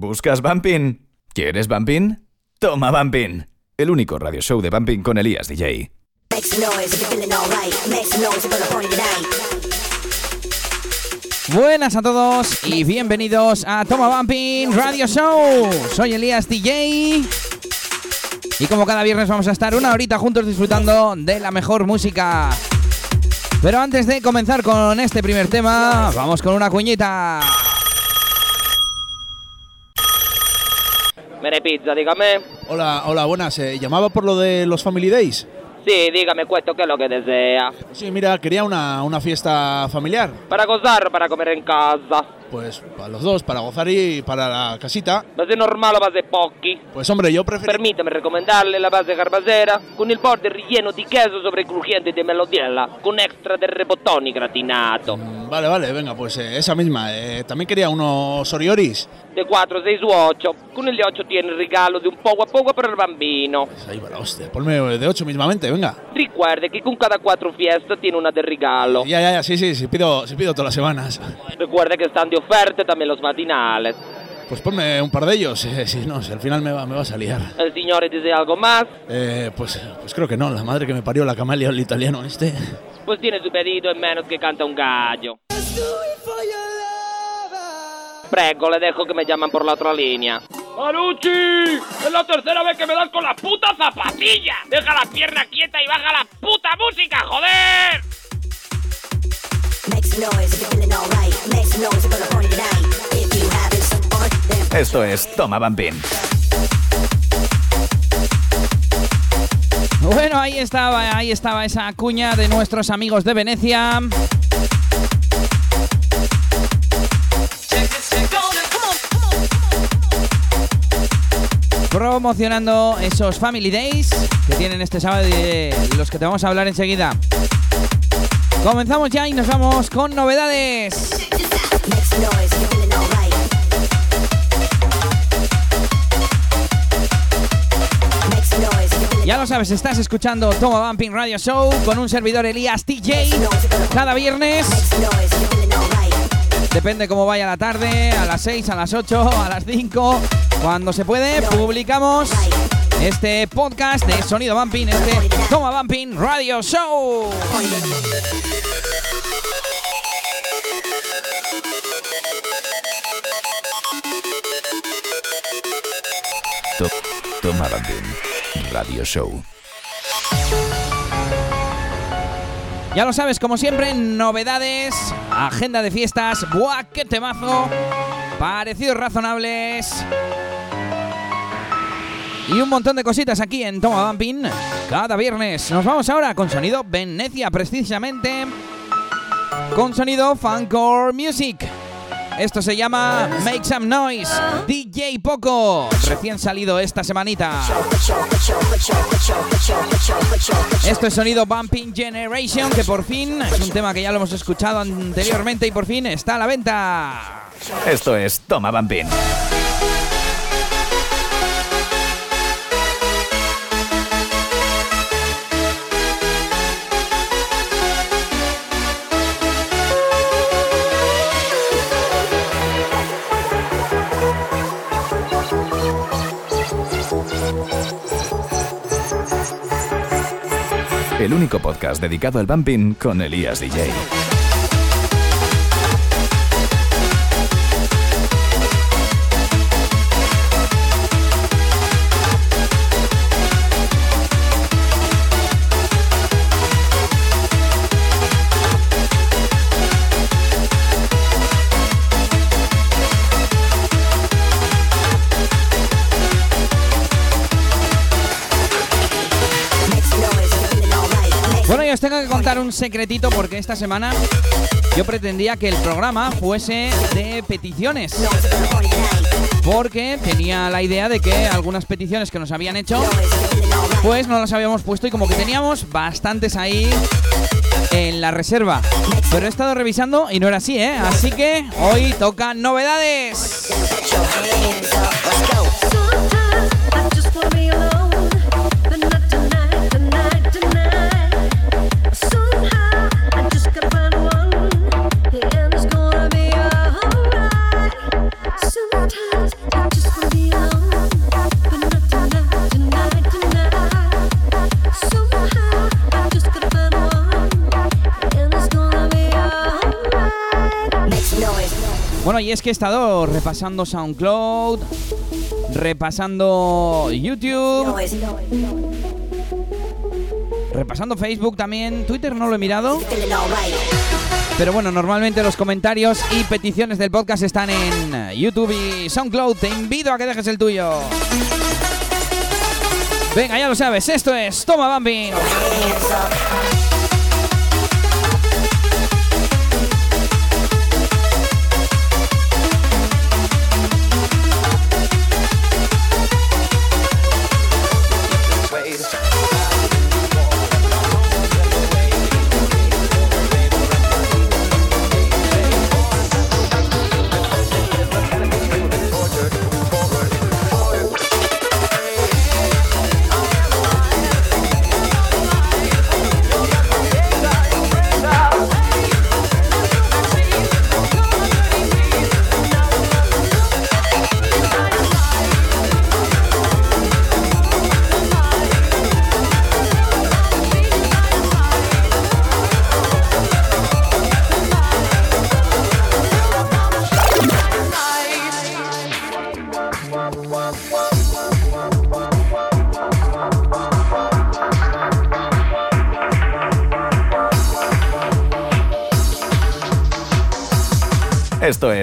¿Buscas Bumping? ¿Quieres Bumping? Toma Bumping, el único radio show de Bumping con Elías DJ. Buenas a todos y bienvenidos a Toma Bumping Radio Show. Soy Elías DJ. Y como cada viernes vamos a estar una horita juntos disfrutando de la mejor música. Pero antes de comenzar con este primer tema, vamos con una cuñita. Mere Pizza, dígame. Hola, hola, buenas. Eh, ¿Llamaba por lo de los Family Days? Sí, dígame cuesto qué es lo que desea. Sí, mira, quería una, una fiesta familiar. Para gozar o para comer en casa. Pues para los dos, para gozar y para la casita. ¿Base normal o base pochi? Pues hombre, yo prefiero... Permítame recomendarle la base carbasera con il border ripieno di queso sopra i crujienti di melodiella con extra del rebotoni gratinato. Mm, Vale, vale, venga, pues eh, esa misma. Eh, también quería unos orioris. De 4, 6 u 8. Con il 8 tiene regalo di un poco a poco per il bambino. Pues ahí va la hostia. Ponme de ocho mismamente, venga. Recuerde que con cada 4 fiestas tiene una de regalo. Ya, ya, ya, sí, sí, sí, pido, sí pido todas las semanas. Recuerde que están de oferta también los matinales. Pues ponme un par de ellos, eh, si no, si al final me va, me va a salir. ¿El señor desea algo más? Eh, pues, pues creo que no, la madre que me parió la camelia, el italiano este. Pues tiene su pedido en menos que canta un gallo. Prego, le dejo que me llaman por la otra línea. ¡Marucci! ¡Es la tercera vez que me das con la puta zapatilla! ¡Deja la pierna quieta y baja la puta música, joder! Esto es Toma Bumping. Bueno, ahí estaba, ahí estaba esa cuña de nuestros amigos de Venecia. Promocionando esos Family Days que tienen este sábado y de los que te vamos a hablar enseguida. Comenzamos ya y nos vamos con novedades. Ya lo sabes, estás escuchando Toma Bumping Radio Show con un servidor Elías TJ cada viernes. Depende cómo vaya la tarde, a las 6, a las 8, a las 5, cuando se puede, publicamos este podcast de Sonido Bumping, este Toma Bumping Radio Show. To- Bumping Radio Show. Ya lo sabes, como siempre, novedades, agenda de fiestas, ¡buah, qué temazo! Parecidos razonables. Y un montón de cositas aquí en Toma Bumping cada viernes. Nos vamos ahora con sonido Venecia, precisamente. Con sonido Funcore Music. Esto se llama Make Some Noise, DJ Poco, recién salido esta semanita. Esto es sonido Bumping Generation, que por fin es un tema que ya lo hemos escuchado anteriormente y por fin está a la venta. Esto es Toma Bumping. El único podcast dedicado al bumping con Elías DJ. Un secretito porque esta semana yo pretendía que el programa fuese de peticiones. Porque tenía la idea de que algunas peticiones que nos habían hecho, pues no las habíamos puesto y como que teníamos bastantes ahí en la reserva. Pero he estado revisando y no era así, ¿eh? Así que hoy toca novedades. Y es que he estado repasando SoundCloud, repasando YouTube, repasando Facebook también. Twitter no lo he mirado, pero bueno, normalmente los comentarios y peticiones del podcast están en YouTube y SoundCloud. Te invito a que dejes el tuyo. Venga, ya lo sabes, esto es Toma Bambi.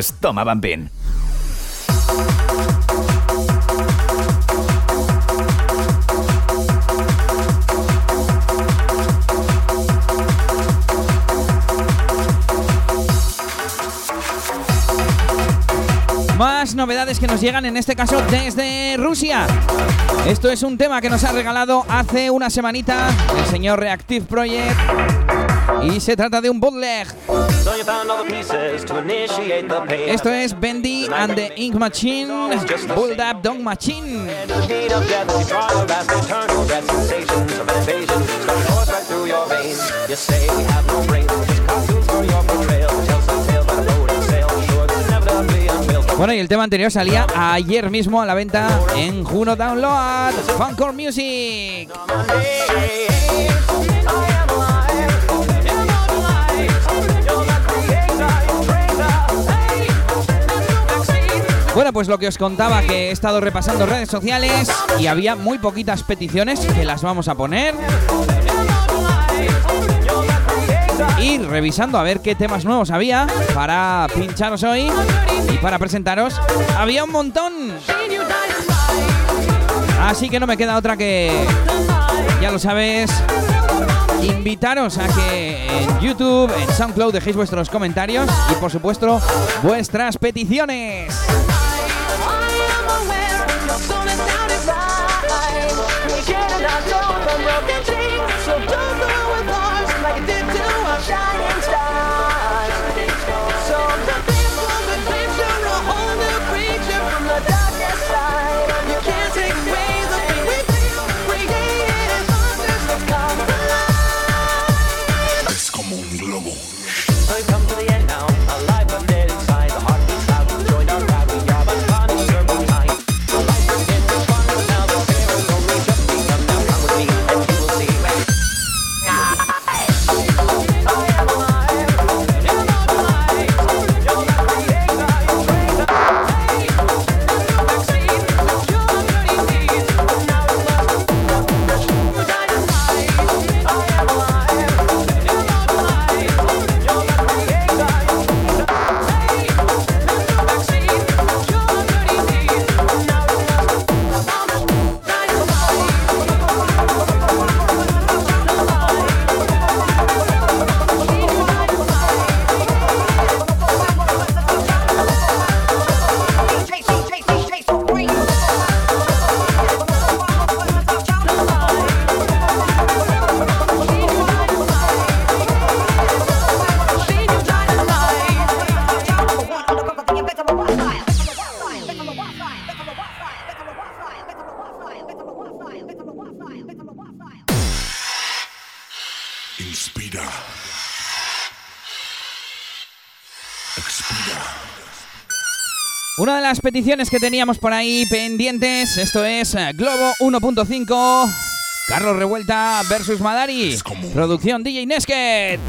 Hands up. Esto es Toma Bambín. Más novedades que nos llegan en este caso desde Rusia. Esto es un tema que nos ha regalado hace una semanita el señor Reactive Project y se trata de un bootleg. Esto es Bendy and the Ink Machine, Build Up Dog Machine. Bueno, y el tema anterior salía ayer mismo a la venta en Juno Download, Funcore Music. Bueno, pues lo que os contaba que he estado repasando redes sociales y había muy poquitas peticiones que las vamos a poner. Y revisando a ver qué temas nuevos había para pincharos hoy y para presentaros, había un montón. Así que no me queda otra que, ya lo sabes, invitaros a que en YouTube, en SoundCloud dejéis vuestros comentarios y por supuesto vuestras peticiones. Las peticiones que teníamos por ahí pendientes, esto es eh, Globo 1.5, Carlos Revuelta versus Madari, producción DJ Nesket.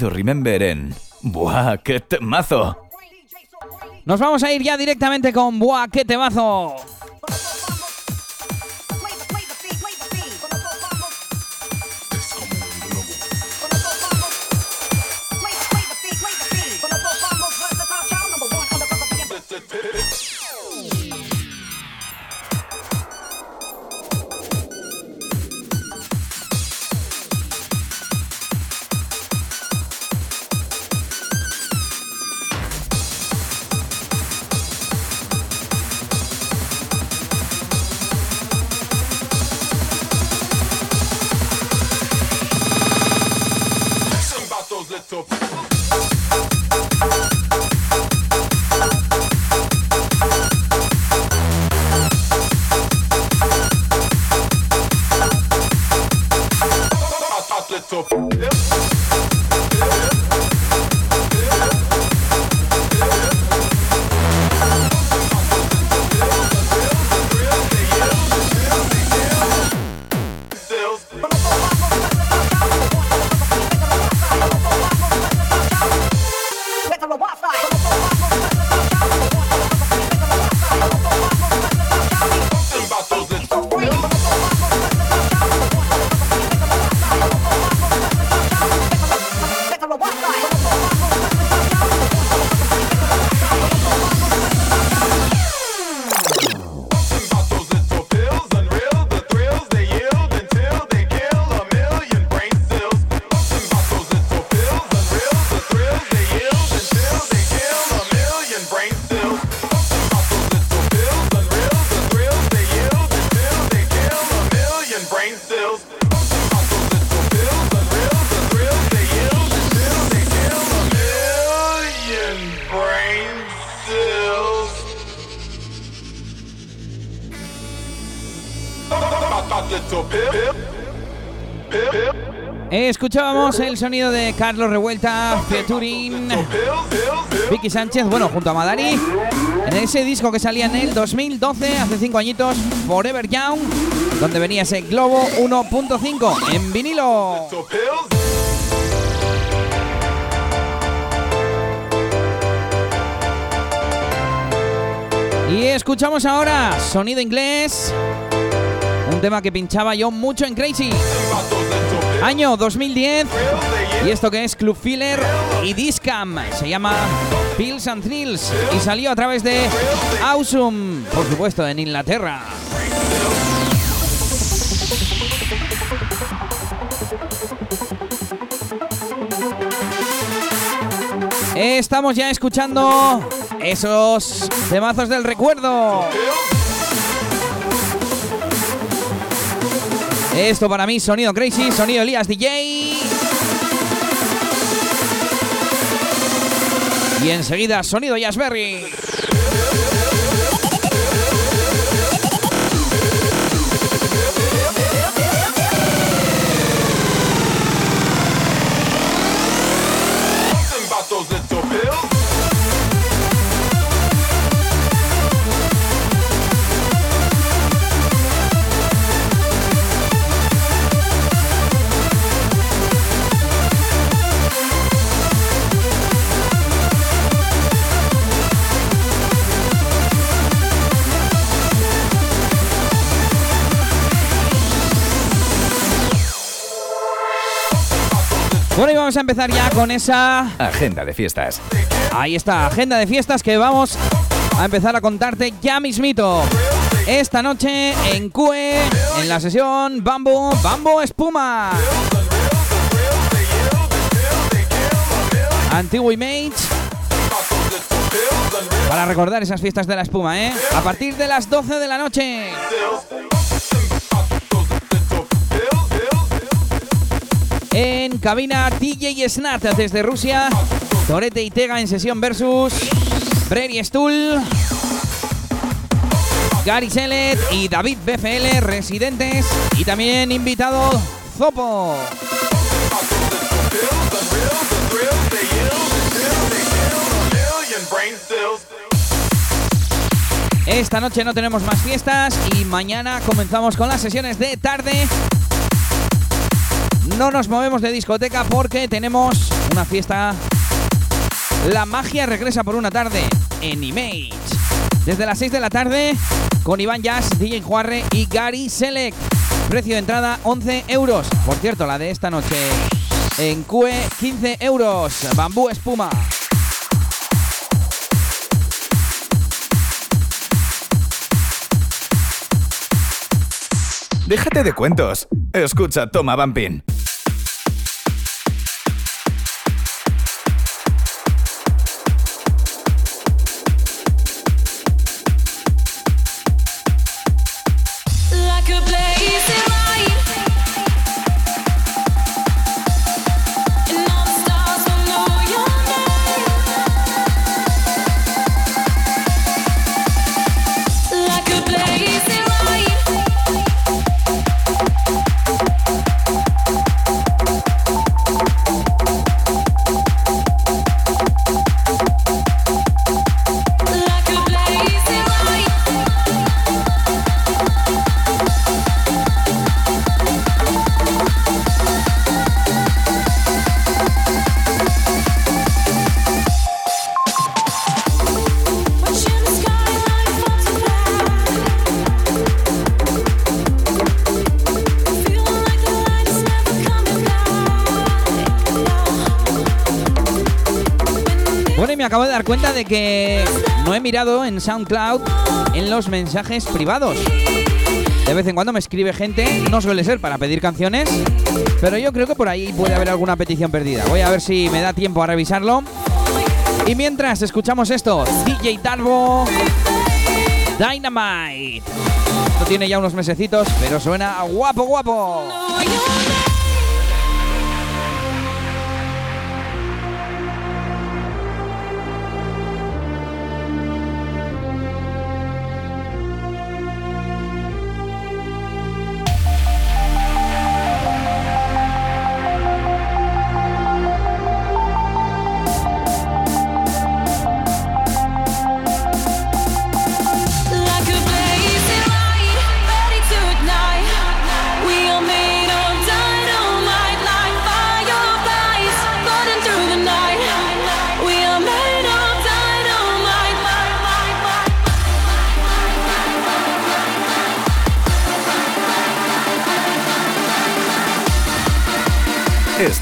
Sonido Remember en... ¡Buah, qué temazo! Nos vamos a ir ya directamente con Buah, qué temazo. Escuchábamos el sonido de Carlos Revuelta, featuring Vicky Sánchez, bueno, junto a Madari, en ese disco que salía en el 2012, hace 5 añitos, Forever Young, donde venía ese Globo 1.5 en vinilo. Y escuchamos ahora sonido inglés, un tema que pinchaba yo mucho en Crazy. Año 2010. Y esto que es Club Filler y Discam. Se llama Pills and Thrills. Y salió a través de Awesome. Por supuesto, en Inglaterra. Estamos ya escuchando esos temazos del recuerdo. Esto para mí, sonido crazy, sonido Elías DJ. Y enseguida, sonido Jazzberry. Vamos a empezar ya con esa Agenda de fiestas. Ahí está, agenda de fiestas que vamos a empezar a contarte ya mismito. Esta noche en CUE, en la sesión Bambo, Bambo Espuma. Antiguo Image. Para recordar esas fiestas de la espuma, ¿eh? A partir de las 12 de la noche. En cabina DJ Snat desde Rusia. Torete y Tega en sesión versus Brady Stull. Gary Selet y David BFL residentes. Y también invitado Zopo. Esta noche no tenemos más fiestas y mañana comenzamos con las sesiones de tarde no nos movemos de discoteca porque tenemos una fiesta. La magia regresa por una tarde en Image. Desde las 6 de la tarde con Iván Jazz, DJ Juarre y Gary Select. Precio de entrada 11 euros. Por cierto, la de esta noche en QE 15 euros. Bambú espuma. Déjate de cuentos. Escucha Toma Bumping. Cuenta de que no he mirado en SoundCloud en los mensajes privados. De vez en cuando me escribe gente, no suele ser para pedir canciones, pero yo creo que por ahí puede haber alguna petición perdida. Voy a ver si me da tiempo a revisarlo. Y mientras escuchamos esto, DJ Tarbo Dynamite. Esto tiene ya unos mesecitos, pero suena guapo, guapo.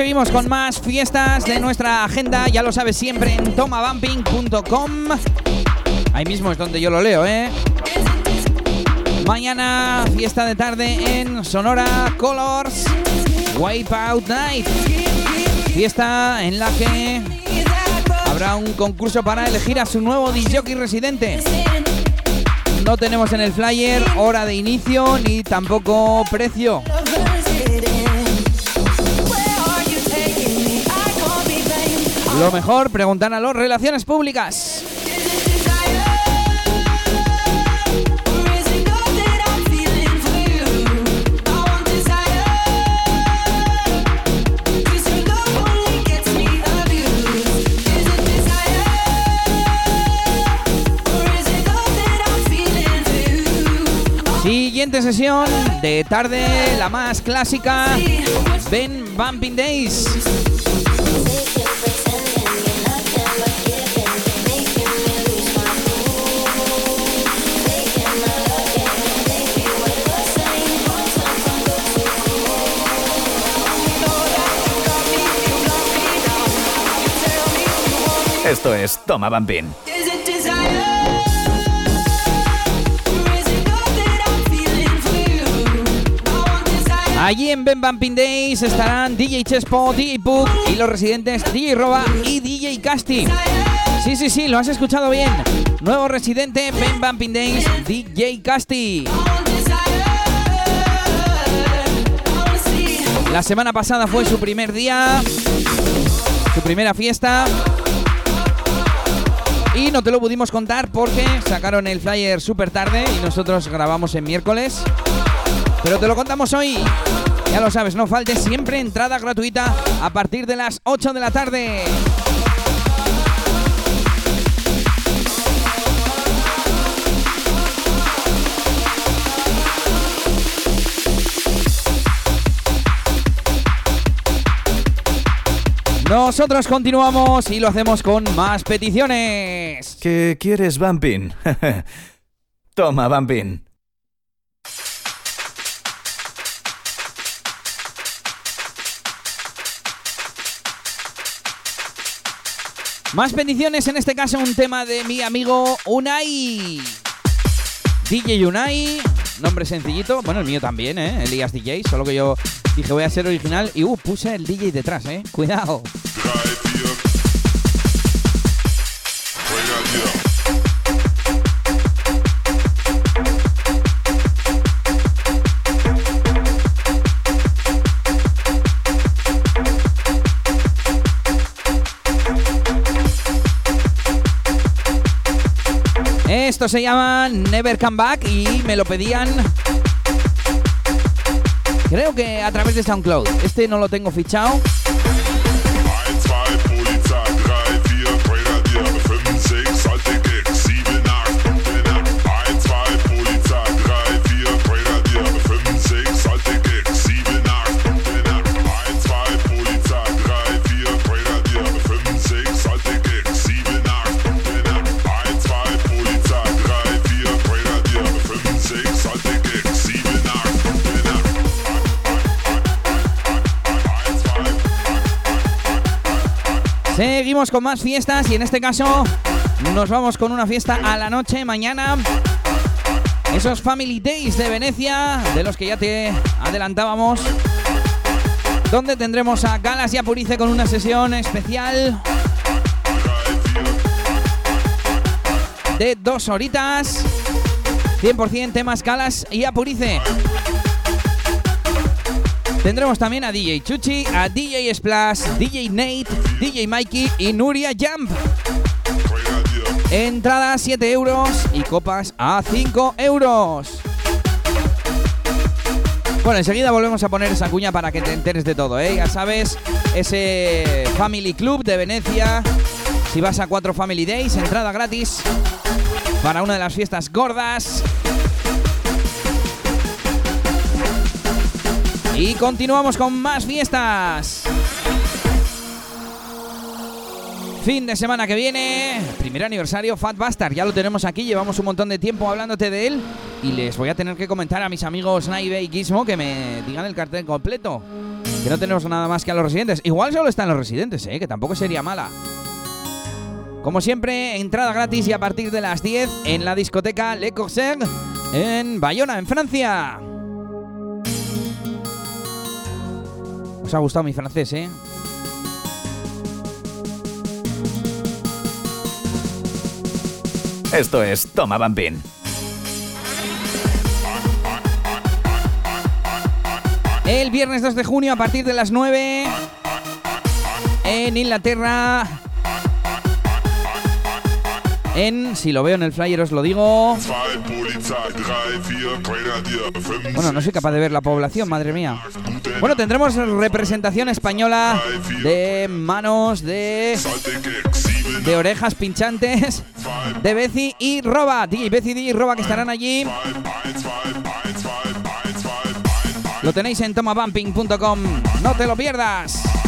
Seguimos con más fiestas de nuestra agenda, ya lo sabes siempre en tomabumping.com. Ahí mismo es donde yo lo leo, ¿eh? Mañana, fiesta de tarde en Sonora Colors, Wipeout Night. Fiesta en la que habrá un concurso para elegir a su nuevo DJ residente. No tenemos en el flyer hora de inicio ni tampoco precio. Lo mejor, preguntar a los relaciones públicas. Siguiente sesión de tarde, la más clásica, Ben Bumping Days. Esto es Toma Bambín. Allí en Ben Bumping Days estarán DJ Chespo, DJ y los residentes DJ Roba y DJ Casti. Sí, sí, sí, lo has escuchado bien. Nuevo residente Ben Bumping Days, DJ Casti. La semana pasada fue su primer día, su primera fiesta. Y no te lo pudimos contar porque sacaron el flyer súper tarde y nosotros grabamos en miércoles. Pero te lo contamos hoy. Ya lo sabes, no falte siempre entrada gratuita a partir de las 8 de la tarde. Nosotros continuamos y lo hacemos con más peticiones. ¿Qué quieres, Bambín? Toma, Bambín. Más peticiones, en este caso un tema de mi amigo Unai. DJ Unai, nombre sencillito. Bueno, el mío también, ¿eh? Elías DJ, solo que yo dije voy a ser original y uh, puse el DJ detrás, ¿eh? Cuidado. Esto se llama Never Come Back y me lo pedían. Creo que a través de SoundCloud. Este no lo tengo fichado. Seguimos con más fiestas y en este caso nos vamos con una fiesta a la noche mañana. Esos Family Days de Venecia, de los que ya te adelantábamos. Donde tendremos a Galas y a Purice con una sesión especial de dos horitas. 100% temas Galas y Apurice. Tendremos también a DJ Chuchi, a DJ Splash, DJ Nate, DJ Mikey y Nuria Jump. Entrada a 7 euros y copas a 5 euros. Bueno, enseguida volvemos a poner esa cuña para que te enteres de todo, ¿eh? Ya sabes, ese Family Club de Venecia. Si vas a 4 Family Days, entrada gratis para una de las fiestas gordas. Y continuamos con más fiestas. Fin de semana que viene, primer aniversario Fat Bastard, ya lo tenemos aquí, llevamos un montón de tiempo hablándote de él y les voy a tener que comentar a mis amigos Naive y Gizmo que me digan el cartel completo. Que no tenemos nada más que a los residentes. Igual solo están los residentes, ¿eh? Que tampoco sería mala. Como siempre, entrada gratis y a partir de las 10 en la discoteca Le Corsair en Bayona, en Francia. Os ha gustado mi francés, ¿eh? Esto es Toma Bambín. El viernes 2 de junio a partir de las 9 en Inglaterra. Si lo veo en el flyer os lo digo. Bueno, no soy capaz de ver la población, madre mía. Bueno, tendremos representación española de manos, de, de orejas pinchantes, de Bezi y Roba. DJ Bezi y Roba que estarán allí. Lo tenéis en tomabumping.com. No te lo pierdas.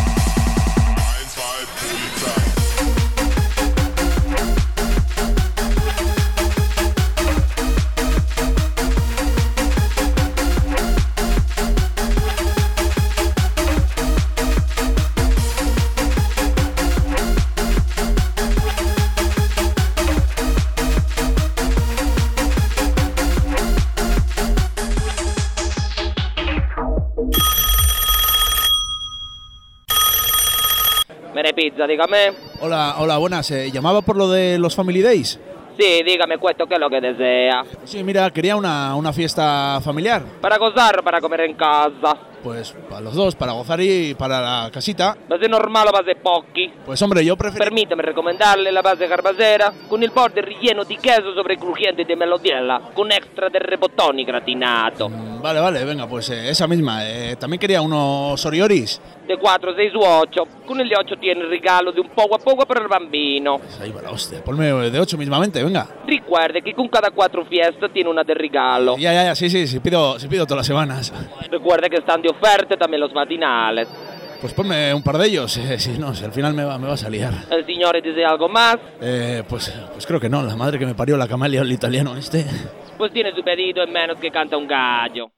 Dígame. Hola, hola, buenas. eh, llamaba por lo de los Family Days. Sí, dígame cuesto qué es lo que desea. Sí, mira, quería una, una fiesta familiar. ¿Para gozar para comer en casa? Pues para los dos, para gozar y para la casita. ¿Base normal o base pochi? Pues hombre, yo prefiero... Permítame recomendarle la base carbasera con il bordo ripieno di queso crujienti di melodiella con extra del repotoni gratinato. Vale, vale, venga, pues eh, esa misma. Eh, también quería unos orioris. De 4, 6 u 8. Con il 8 tiene regalo di un poco a poco per il bambino. Ahí va la hostia. Ponme de ocho mismamente, venga. Recuerde que con cada 4 fiestas tiene una de regalo. Ya, ya, ya, sí, sí, sí, pido, sí pido todas las semanas. Recuerde que están de oferta también los matinales. Pues ponme un par de ellos, eh, si no, si al final me va, me va a salir. ¿El signore desea algo más? Eh, pues, pues creo que no, la madre que me parió la camelia, el italiano este. Pues tiene su pedido en menos que canta un gallo.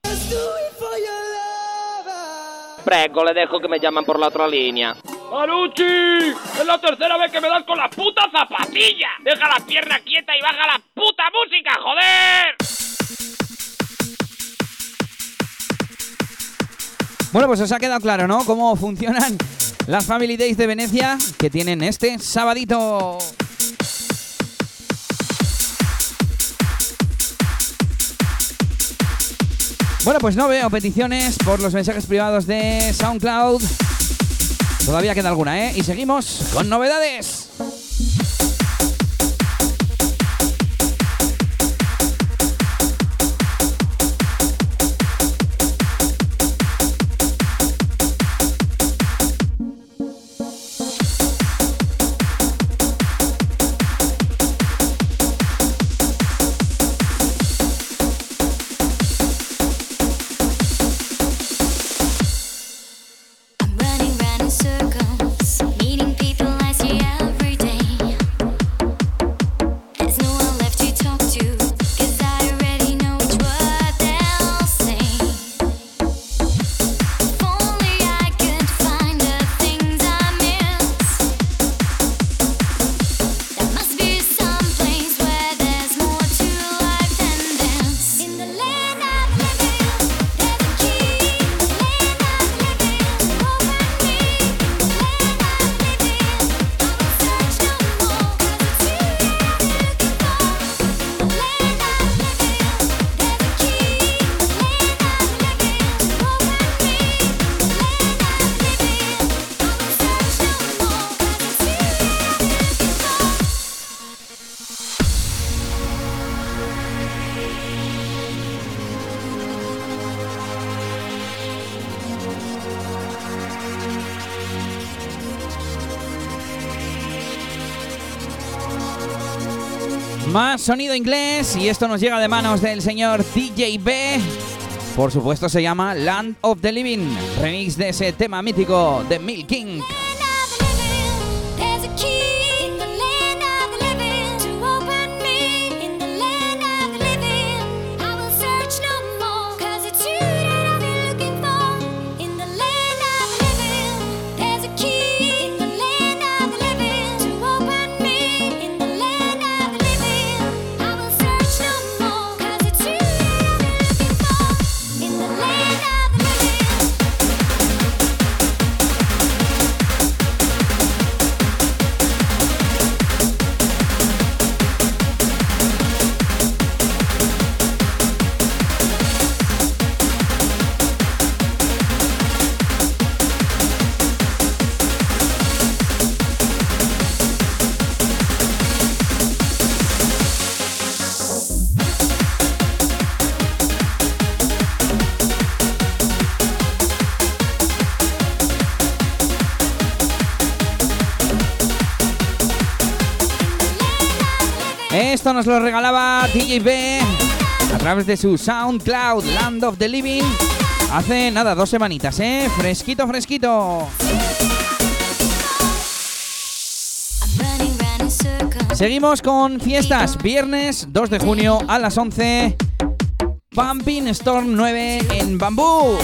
Prego, le dejo que me llaman por la otra línea. ¡Marucci! ¡Es la tercera vez que me das con la puta zapatilla! ¡Deja la pierna quieta y baja la puta música, joder! Bueno, pues os ha quedado claro, ¿no? Cómo funcionan las Family Days de Venecia que tienen este sabadito. Bueno, pues no veo peticiones por los mensajes privados de SoundCloud. Todavía queda alguna, ¿eh? Y seguimos con novedades. Sonido inglés y esto nos llega de manos del señor DJ B. Por supuesto se llama Land of the Living, remix de ese tema mítico de Milk Esto nos lo regalaba DJB a través de su SoundCloud Land of the Living. Hace nada, dos semanitas, ¿eh? Fresquito, fresquito. Seguimos con fiestas. Viernes 2 de junio a las 11. Pumping Storm 9 en Bambú.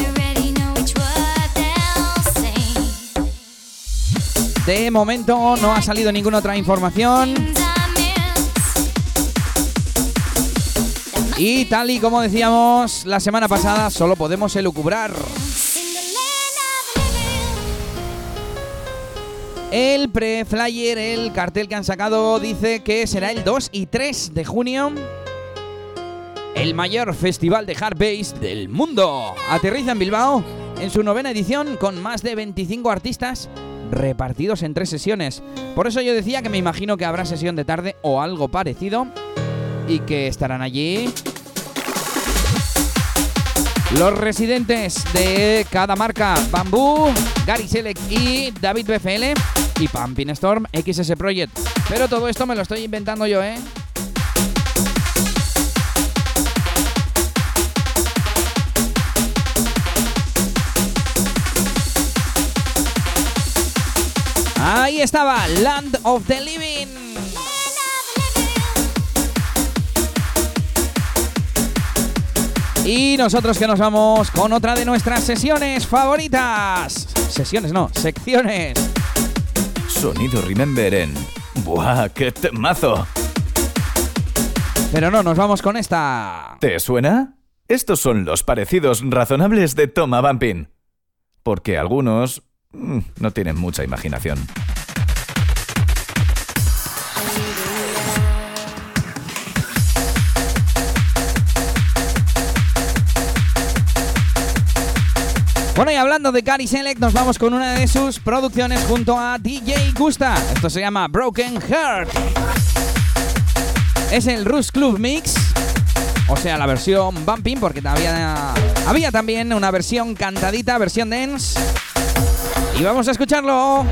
De momento no ha salido ninguna otra información. Y tal y como decíamos la semana pasada, solo podemos elucubrar. El pre-flyer, el cartel que han sacado, dice que será el 2 y 3 de junio. El mayor festival de hard bass del mundo. Aterriza en Bilbao en su novena edición con más de 25 artistas repartidos en tres sesiones. Por eso yo decía que me imagino que habrá sesión de tarde o algo parecido y que estarán allí los residentes de cada marca, Bambú, Gary Select y David BFL y Pumping Storm XS Project. Pero todo esto me lo estoy inventando yo, ¿eh? Ahí estaba, Land of the Living. Y nosotros que nos vamos con otra de nuestras sesiones favoritas. Sesiones no, secciones. Sonido Remember en... ¡Buah, qué temazo! Pero no, nos vamos con esta. ¿Te suena? Estos son los parecidos razonables de Toma Bumping. Porque algunos mm, no tienen mucha imaginación. Bueno, y hablando de Gary Select, nos vamos con una de sus producciones junto a DJ Gusta. Esto se llama Broken Heart. Es el Rus Club Mix. O sea, la versión bumping, porque había, había también una versión cantadita, versión dance. Y vamos a escucharlo.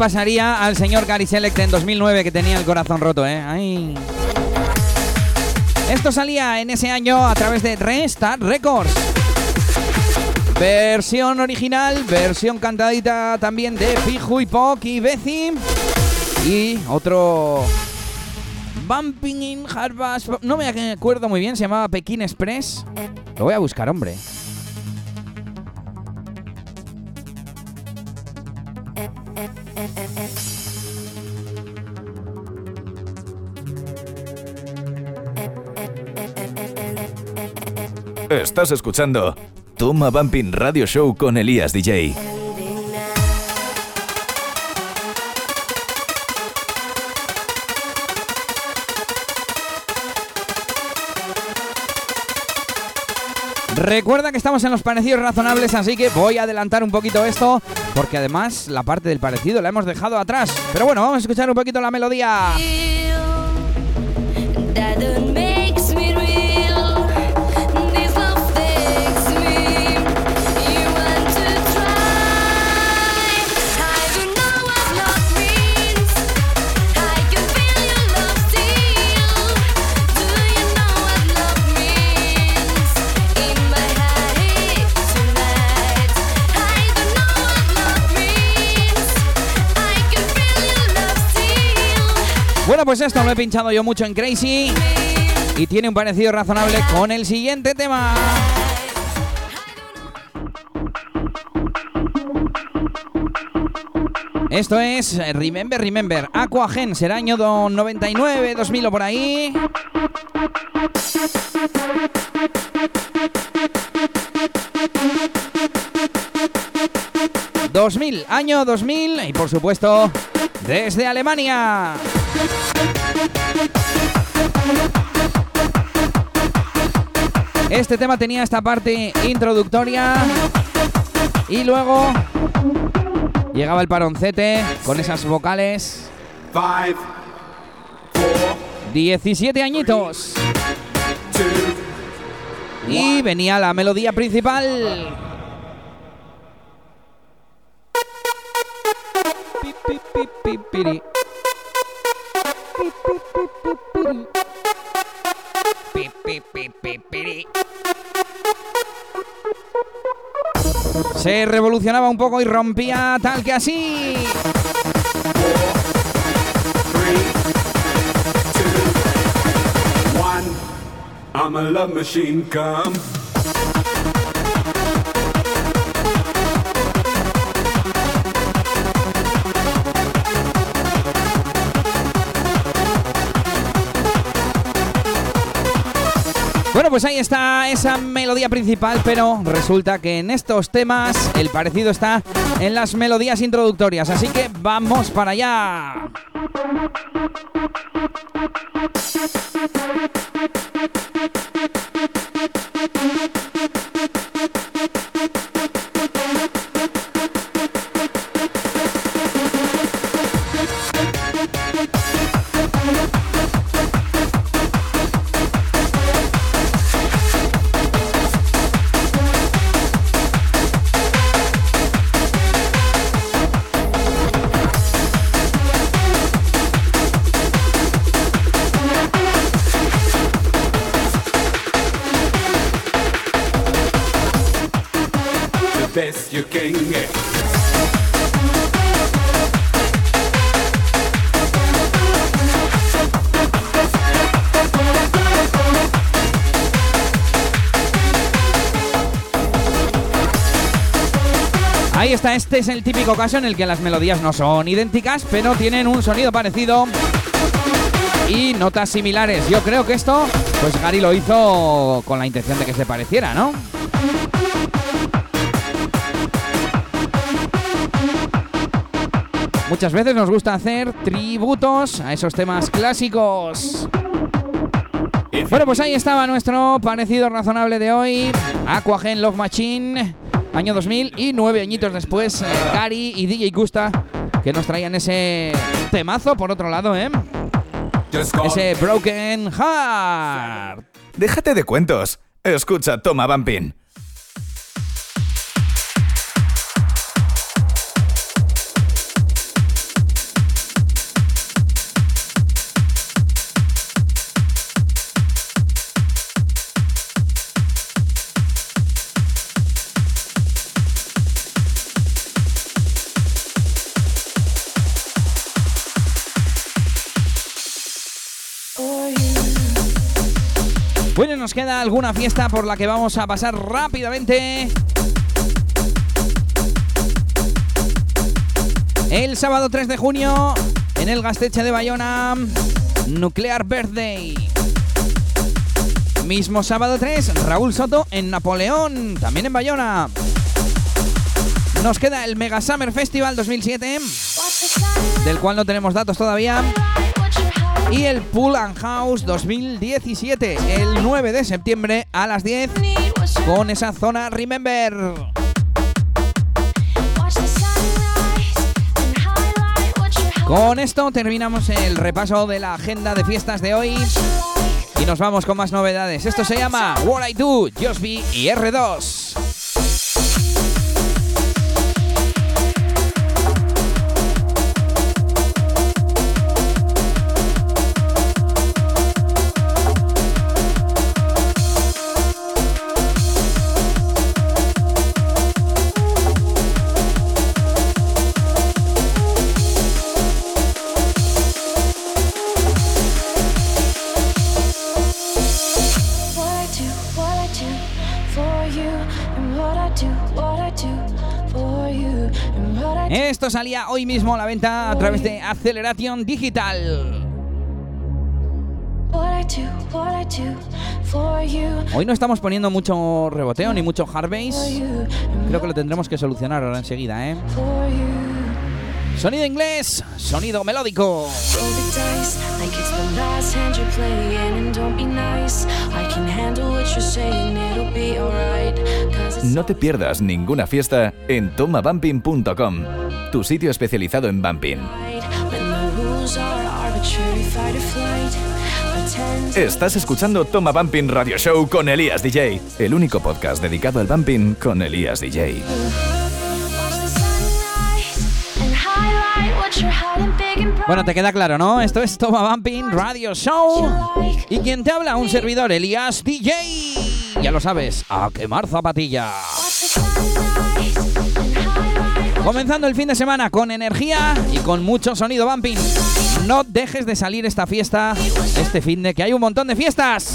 Pasaría al señor Gary Select en 2009 que tenía el corazón roto, eh? Esto salía en ese año a través de Restart Records. Versión original, versión cantadita también de Piju y Poc y Bezi. Y otro Bumping in Harvest. No me acuerdo muy bien, se llamaba Pekín Express. Lo voy a buscar, hombre. Estás escuchando Toma Bumping Radio Show con Elías DJ. Recuerda que estamos en los parecidos razonables, así que voy a adelantar un poquito esto, porque además la parte del parecido la hemos dejado atrás. Pero bueno, vamos a escuchar un poquito la melodía. Pues esto lo he pinchado yo mucho en Crazy y tiene un parecido razonable con el siguiente tema. Esto es Remember, Remember. Aquagen será año do- 99, 2000 o por ahí. ...2000 2000, año 2000 y por supuesto desde Alemania. Este tema tenía esta parte introductoria y luego llegaba el paroncete con esas vocales. 17 añitos. Y venía la melodía principal. Se revolucionaba un poco y rompía tal que así. I'm a love machine, come. Pues ahí está esa melodía principal, pero resulta que en estos temas el parecido está en las melodías introductorias, así que vamos para allá. Ahí está, este es el típico caso en el que las melodías no son idénticas, pero tienen un sonido parecido y notas similares. Yo creo que esto, pues Gary lo hizo con la intención de que se pareciera, ¿no? Muchas veces nos gusta hacer tributos a esos temas clásicos. Bueno, pues ahí estaba nuestro parecido razonable de hoy. Aquagen Love Machine, año 2000 y nueve añitos después, eh, Gary y DJ Gusta, que nos traían ese temazo por otro lado, ¿eh? Ese Broken Heart. Déjate de cuentos. Escucha, toma, Vampin. Queda alguna fiesta por la que vamos a pasar rápidamente. El sábado 3 de junio, en el Gasteche de Bayona, Nuclear Birthday. Mismo sábado 3, Raúl Soto en Napoleón, también en Bayona. Nos queda el Mega Summer Festival 2007, del cual no tenemos datos todavía. Y el Pool and House 2017, el 9 de septiembre a las 10, con esa zona Remember. Con esto terminamos el repaso de la agenda de fiestas de hoy y nos vamos con más novedades. Esto se llama What I Do, Josby y R2. Esto salía hoy mismo a la venta a través de Acceleración Digital. Hoy no estamos poniendo mucho reboteo ni mucho hard bass. Creo que lo tendremos que solucionar ahora enseguida, ¿eh? Sonido inglés, sonido melódico. No te pierdas ninguna fiesta en tomabumping.com, tu sitio especializado en bumping. Estás escuchando Toma Bumping Radio Show con Elías DJ, el único podcast dedicado al bumping con Elías DJ. Bueno, te queda claro, ¿no? Esto es Toma Bumping Radio Show. Y quien te habla, un servidor, Elías DJ. Ya lo sabes, a quemar zapatilla. Comenzando el fin de semana con energía y con mucho sonido bumping. No dejes de salir esta fiesta, este fin de que hay un montón de fiestas.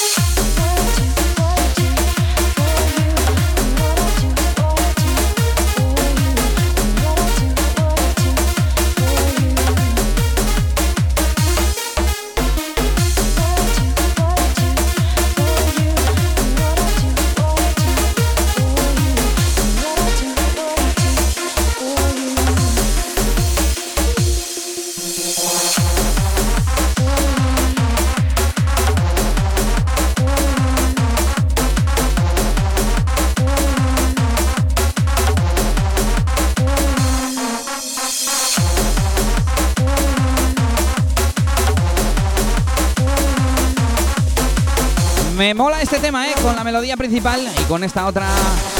Con la melodía principal y con esta otra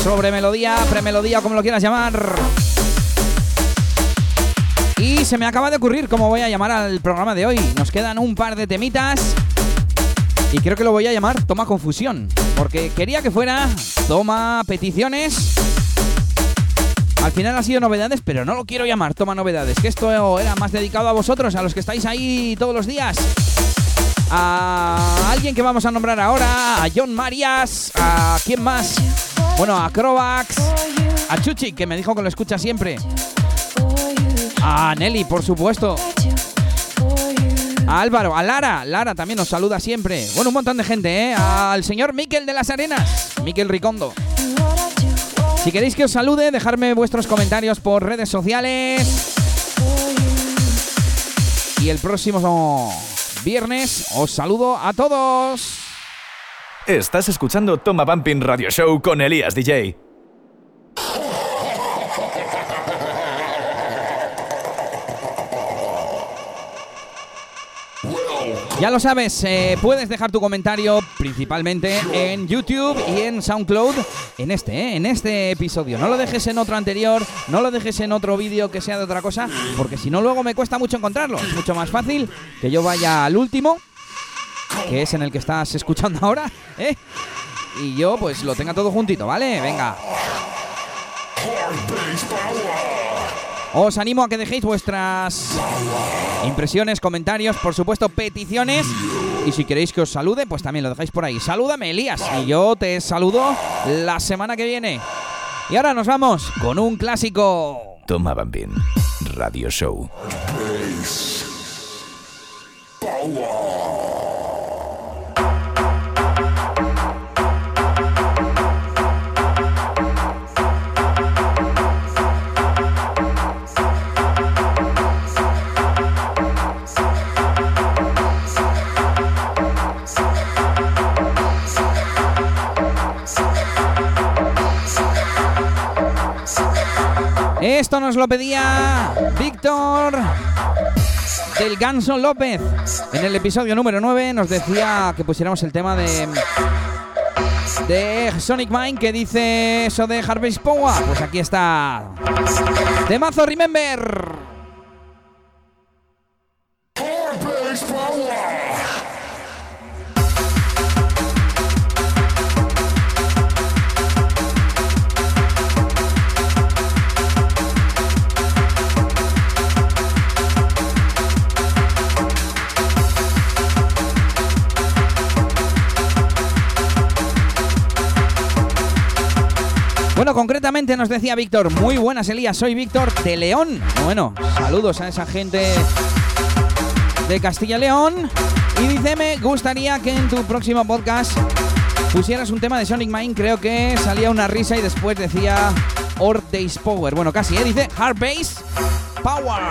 sobre melodía, premelodía o como lo quieras llamar. Y se me acaba de ocurrir cómo voy a llamar al programa de hoy. Nos quedan un par de temitas. Y creo que lo voy a llamar Toma Confusión. Porque quería que fuera Toma Peticiones. Al final ha sido novedades, pero no lo quiero llamar Toma Novedades. Que esto era más dedicado a vosotros, a los que estáis ahí todos los días. A alguien que vamos a nombrar ahora, a John Marias, a quién más, bueno, a Crovax, a Chuchi, que me dijo que lo escucha siempre, a Nelly, por supuesto, a Álvaro, a Lara, Lara también nos saluda siempre, bueno, un montón de gente, ¿eh? Al señor Miquel de las Arenas, Miquel Ricondo. Si queréis que os salude, dejadme vuestros comentarios por redes sociales. Y el próximo viernes os saludo a todos. Estás escuchando Toma Bumping Radio Show con Elías DJ. Ya lo sabes, eh, puedes dejar tu comentario principalmente en YouTube y en SoundCloud en este, eh, en este episodio. No lo dejes en otro anterior, no lo dejes en otro vídeo que sea de otra cosa, porque si no luego me cuesta mucho encontrarlo. Es mucho más fácil que yo vaya al último, que es en el que estás escuchando ahora, ¿eh? Y yo pues lo tenga todo juntito, ¿vale? Venga. Os animo a que dejéis vuestras impresiones, comentarios, por supuesto, peticiones. Y si queréis que os salude, pues también lo dejáis por ahí. Salúdame, Elías. Y yo te saludo la semana que viene. Y ahora nos vamos con un clásico. Toma Bumping Radio Show. Esto nos lo pedía Víctor del Ganso López. En el episodio número 9 nos decía que pusiéramos el tema de de Sonic Mind que dice eso de Harvest Power. Pues aquí está. Temazo Remember. Nos decía Víctor, muy buenas Elías, soy Víctor de León. Bueno, saludos a esa gente de Castilla León. Y dice, me gustaría que en tu próximo podcast pusieras un tema de Sonic Mind. Creo que salía una risa y después decía Or Days Power. Bueno, casi, ¿eh? Dice Hard Bass Power.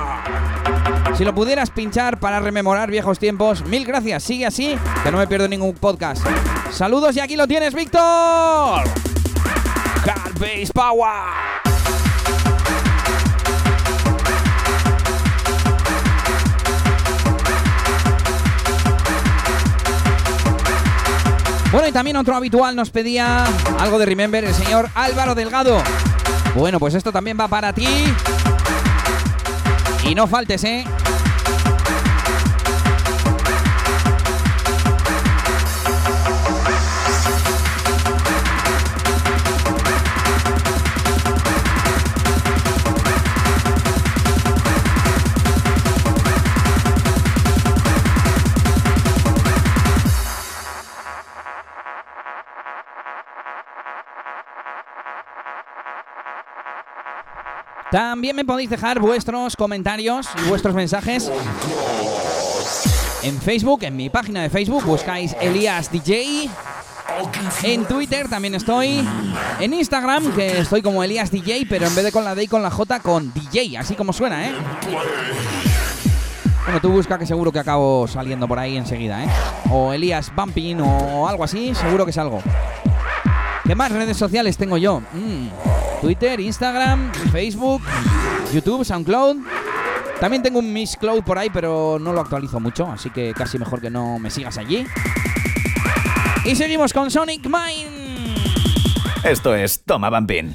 Si lo pudieras pinchar para rememorar viejos tiempos, mil gracias. Sigue así, que no me pierdo ningún podcast. Saludos y aquí lo tienes, Víctor. Hard Bass Power. Bueno, y también otro habitual nos pedía algo de Remember, el señor Álvaro Delgado. Bueno, pues esto también va para ti. Y no faltes, ¿eh? También me podéis dejar vuestros comentarios y vuestros mensajes en Facebook, en mi página de Facebook, buscáis Elías DJ. En Twitter también estoy. En Instagram, que estoy como Elías DJ, pero en vez de con la D y con la J, con DJ, así como suena, ¿eh? Bueno, tú busca que seguro que acabo saliendo por ahí enseguida, ¿eh? O Elías Bumping o algo así, seguro que salgo. ¿Qué más redes sociales tengo yo? Mm, Twitter, Instagram, Facebook, YouTube, SoundCloud. También tengo un Miss Cloud por ahí, pero no lo actualizo mucho, así que casi mejor que no me sigas allí. Y seguimos con Sonic Mine. Esto es Toma Vampin.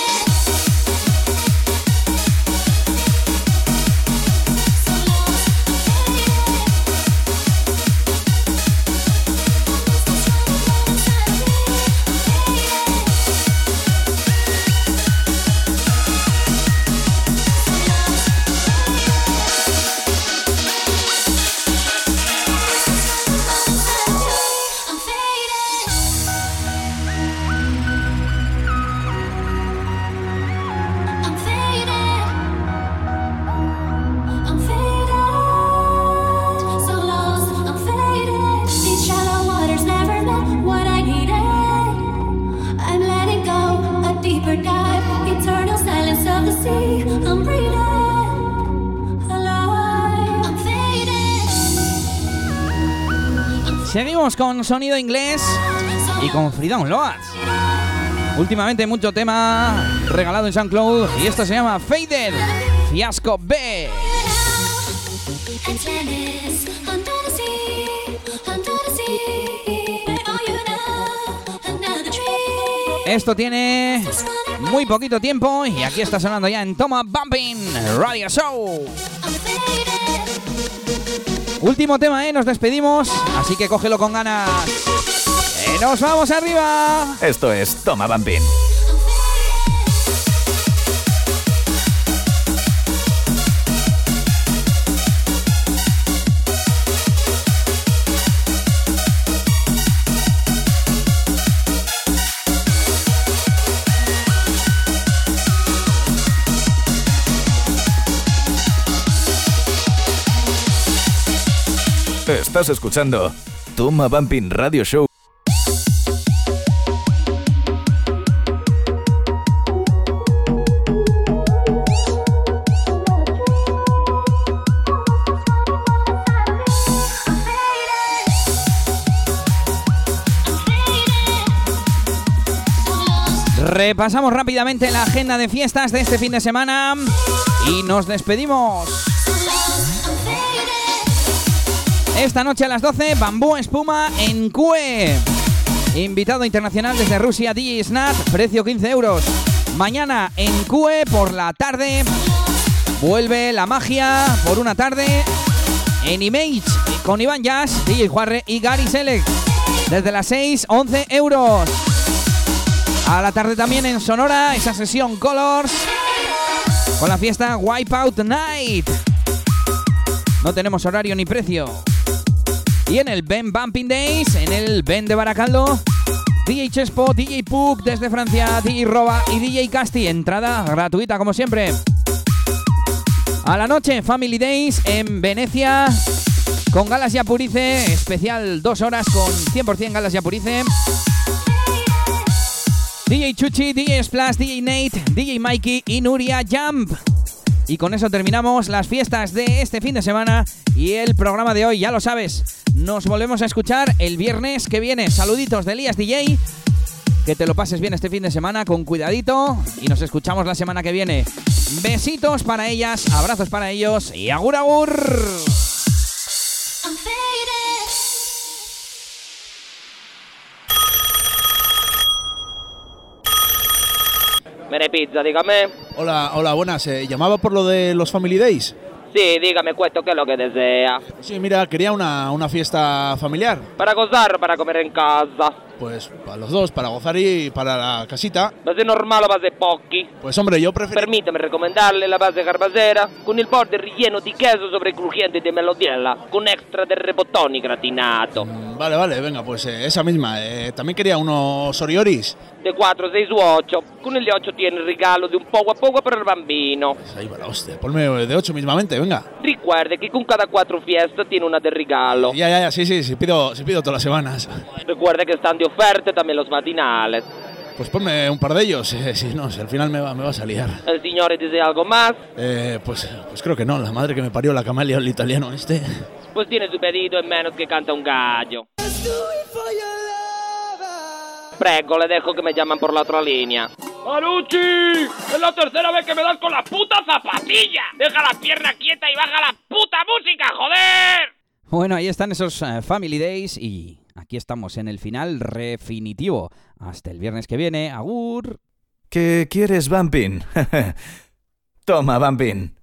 Sonido inglés y con Freedom Loads. Últimamente mucho tema regalado en SoundCloud y esto se llama Faded Fiasco B. Esto tiene muy poquito tiempo y aquí está sonando ya en Toma Bumping Radio Show. Último tema, ¿eh? Nos despedimos, así que cógelo con ganas. ¡Que nos vamos arriba! Esto es Toma Vampin. Estás escuchando Toma Bumping Radio Show. Repasamos rápidamente la agenda de fiestas de este fin de semana y nos despedimos. Esta noche a las 12, Bambú Espuma en CUE. Invitado internacional desde Rusia, DJ Snat, precio 15 euros. Mañana en CUE por la tarde. Vuelve la magia por una tarde en Image con Iván Jazz, DJ Juarre y Gary Select. Desde las 6, 11 euros. A la tarde también en Sonora, esa sesión Colors con la fiesta Wipeout Night. No tenemos horario ni precio. Y en el Ben Bumping Days, en el Ben de Baracaldo, DJ Chespo, DJ Puk desde Francia, DJ Roba y DJ Casti. Entrada gratuita como siempre. A la noche, Family Days en Venecia con Galas Yapurice, especial dos horas con 100% Galas Yapurice. DJ Chuchi, DJ Splash, DJ Nate, DJ Mikey y Nuria Jump. Y con eso terminamos las fiestas de este fin de semana y el programa de hoy, ya lo sabes. Nos volvemos a escuchar el viernes que viene. Saluditos de Elías DJ. Que te lo pases bien este fin de semana con cuidadito y nos escuchamos la semana que viene. Besitos para ellas, abrazos para ellos y agur agur. Mene pizza, dígame. Hola, hola, buenas. eh, llamaba por lo de los Family Days. Sí, dígame cuesto qué es lo que desea. Sí, mira, quería una, una fiesta familiar. ¿Para gozar para comer en casa? Pues para los dos, para gozar y para la casita. ¿Base normal o base pochi? Pues hombre, yo prefiero... Permítame recomendarle la base carbasera con il bordo ripieno di queso crujienti di melodiella con extra del rebottoni gratinato. Vale, vale, venga, pues eh, esa misma. Eh, también quería unos orioris. De 4, 6 u 8. Con il 8 tiene il regalo di un poco a poco per il bambino. Ahí va la hostia. Ponme de ocho mismamente, venga. Recuerde que con cada 4 fiestas tiene una de regalo. Ya, ya, ya, sí, sí, sí, pido, sí pido todas las semanas. Recuerde que están de oferta también los matinales. Pues ponme un par de ellos, eh, si no, si al final me va, me va a salir. ¿El signore desea algo más? Eh, pues, pues creo que no, la madre que me parió la camelia el italiano este. Pues tiene su pedido en menos que canta un gallo. Prego, le dejo que me llaman por la otra línea. ¡Marucci! ¡Es la tercera vez que me das con la puta zapatilla! ¡Deja la pierna quieta y baja la puta música, joder! Bueno, ahí están esos eh, Family Days y aquí estamos en el final definitivo. Hasta el viernes que viene. Agur. ¿Qué quieres, Bumping? Toma, Bumping.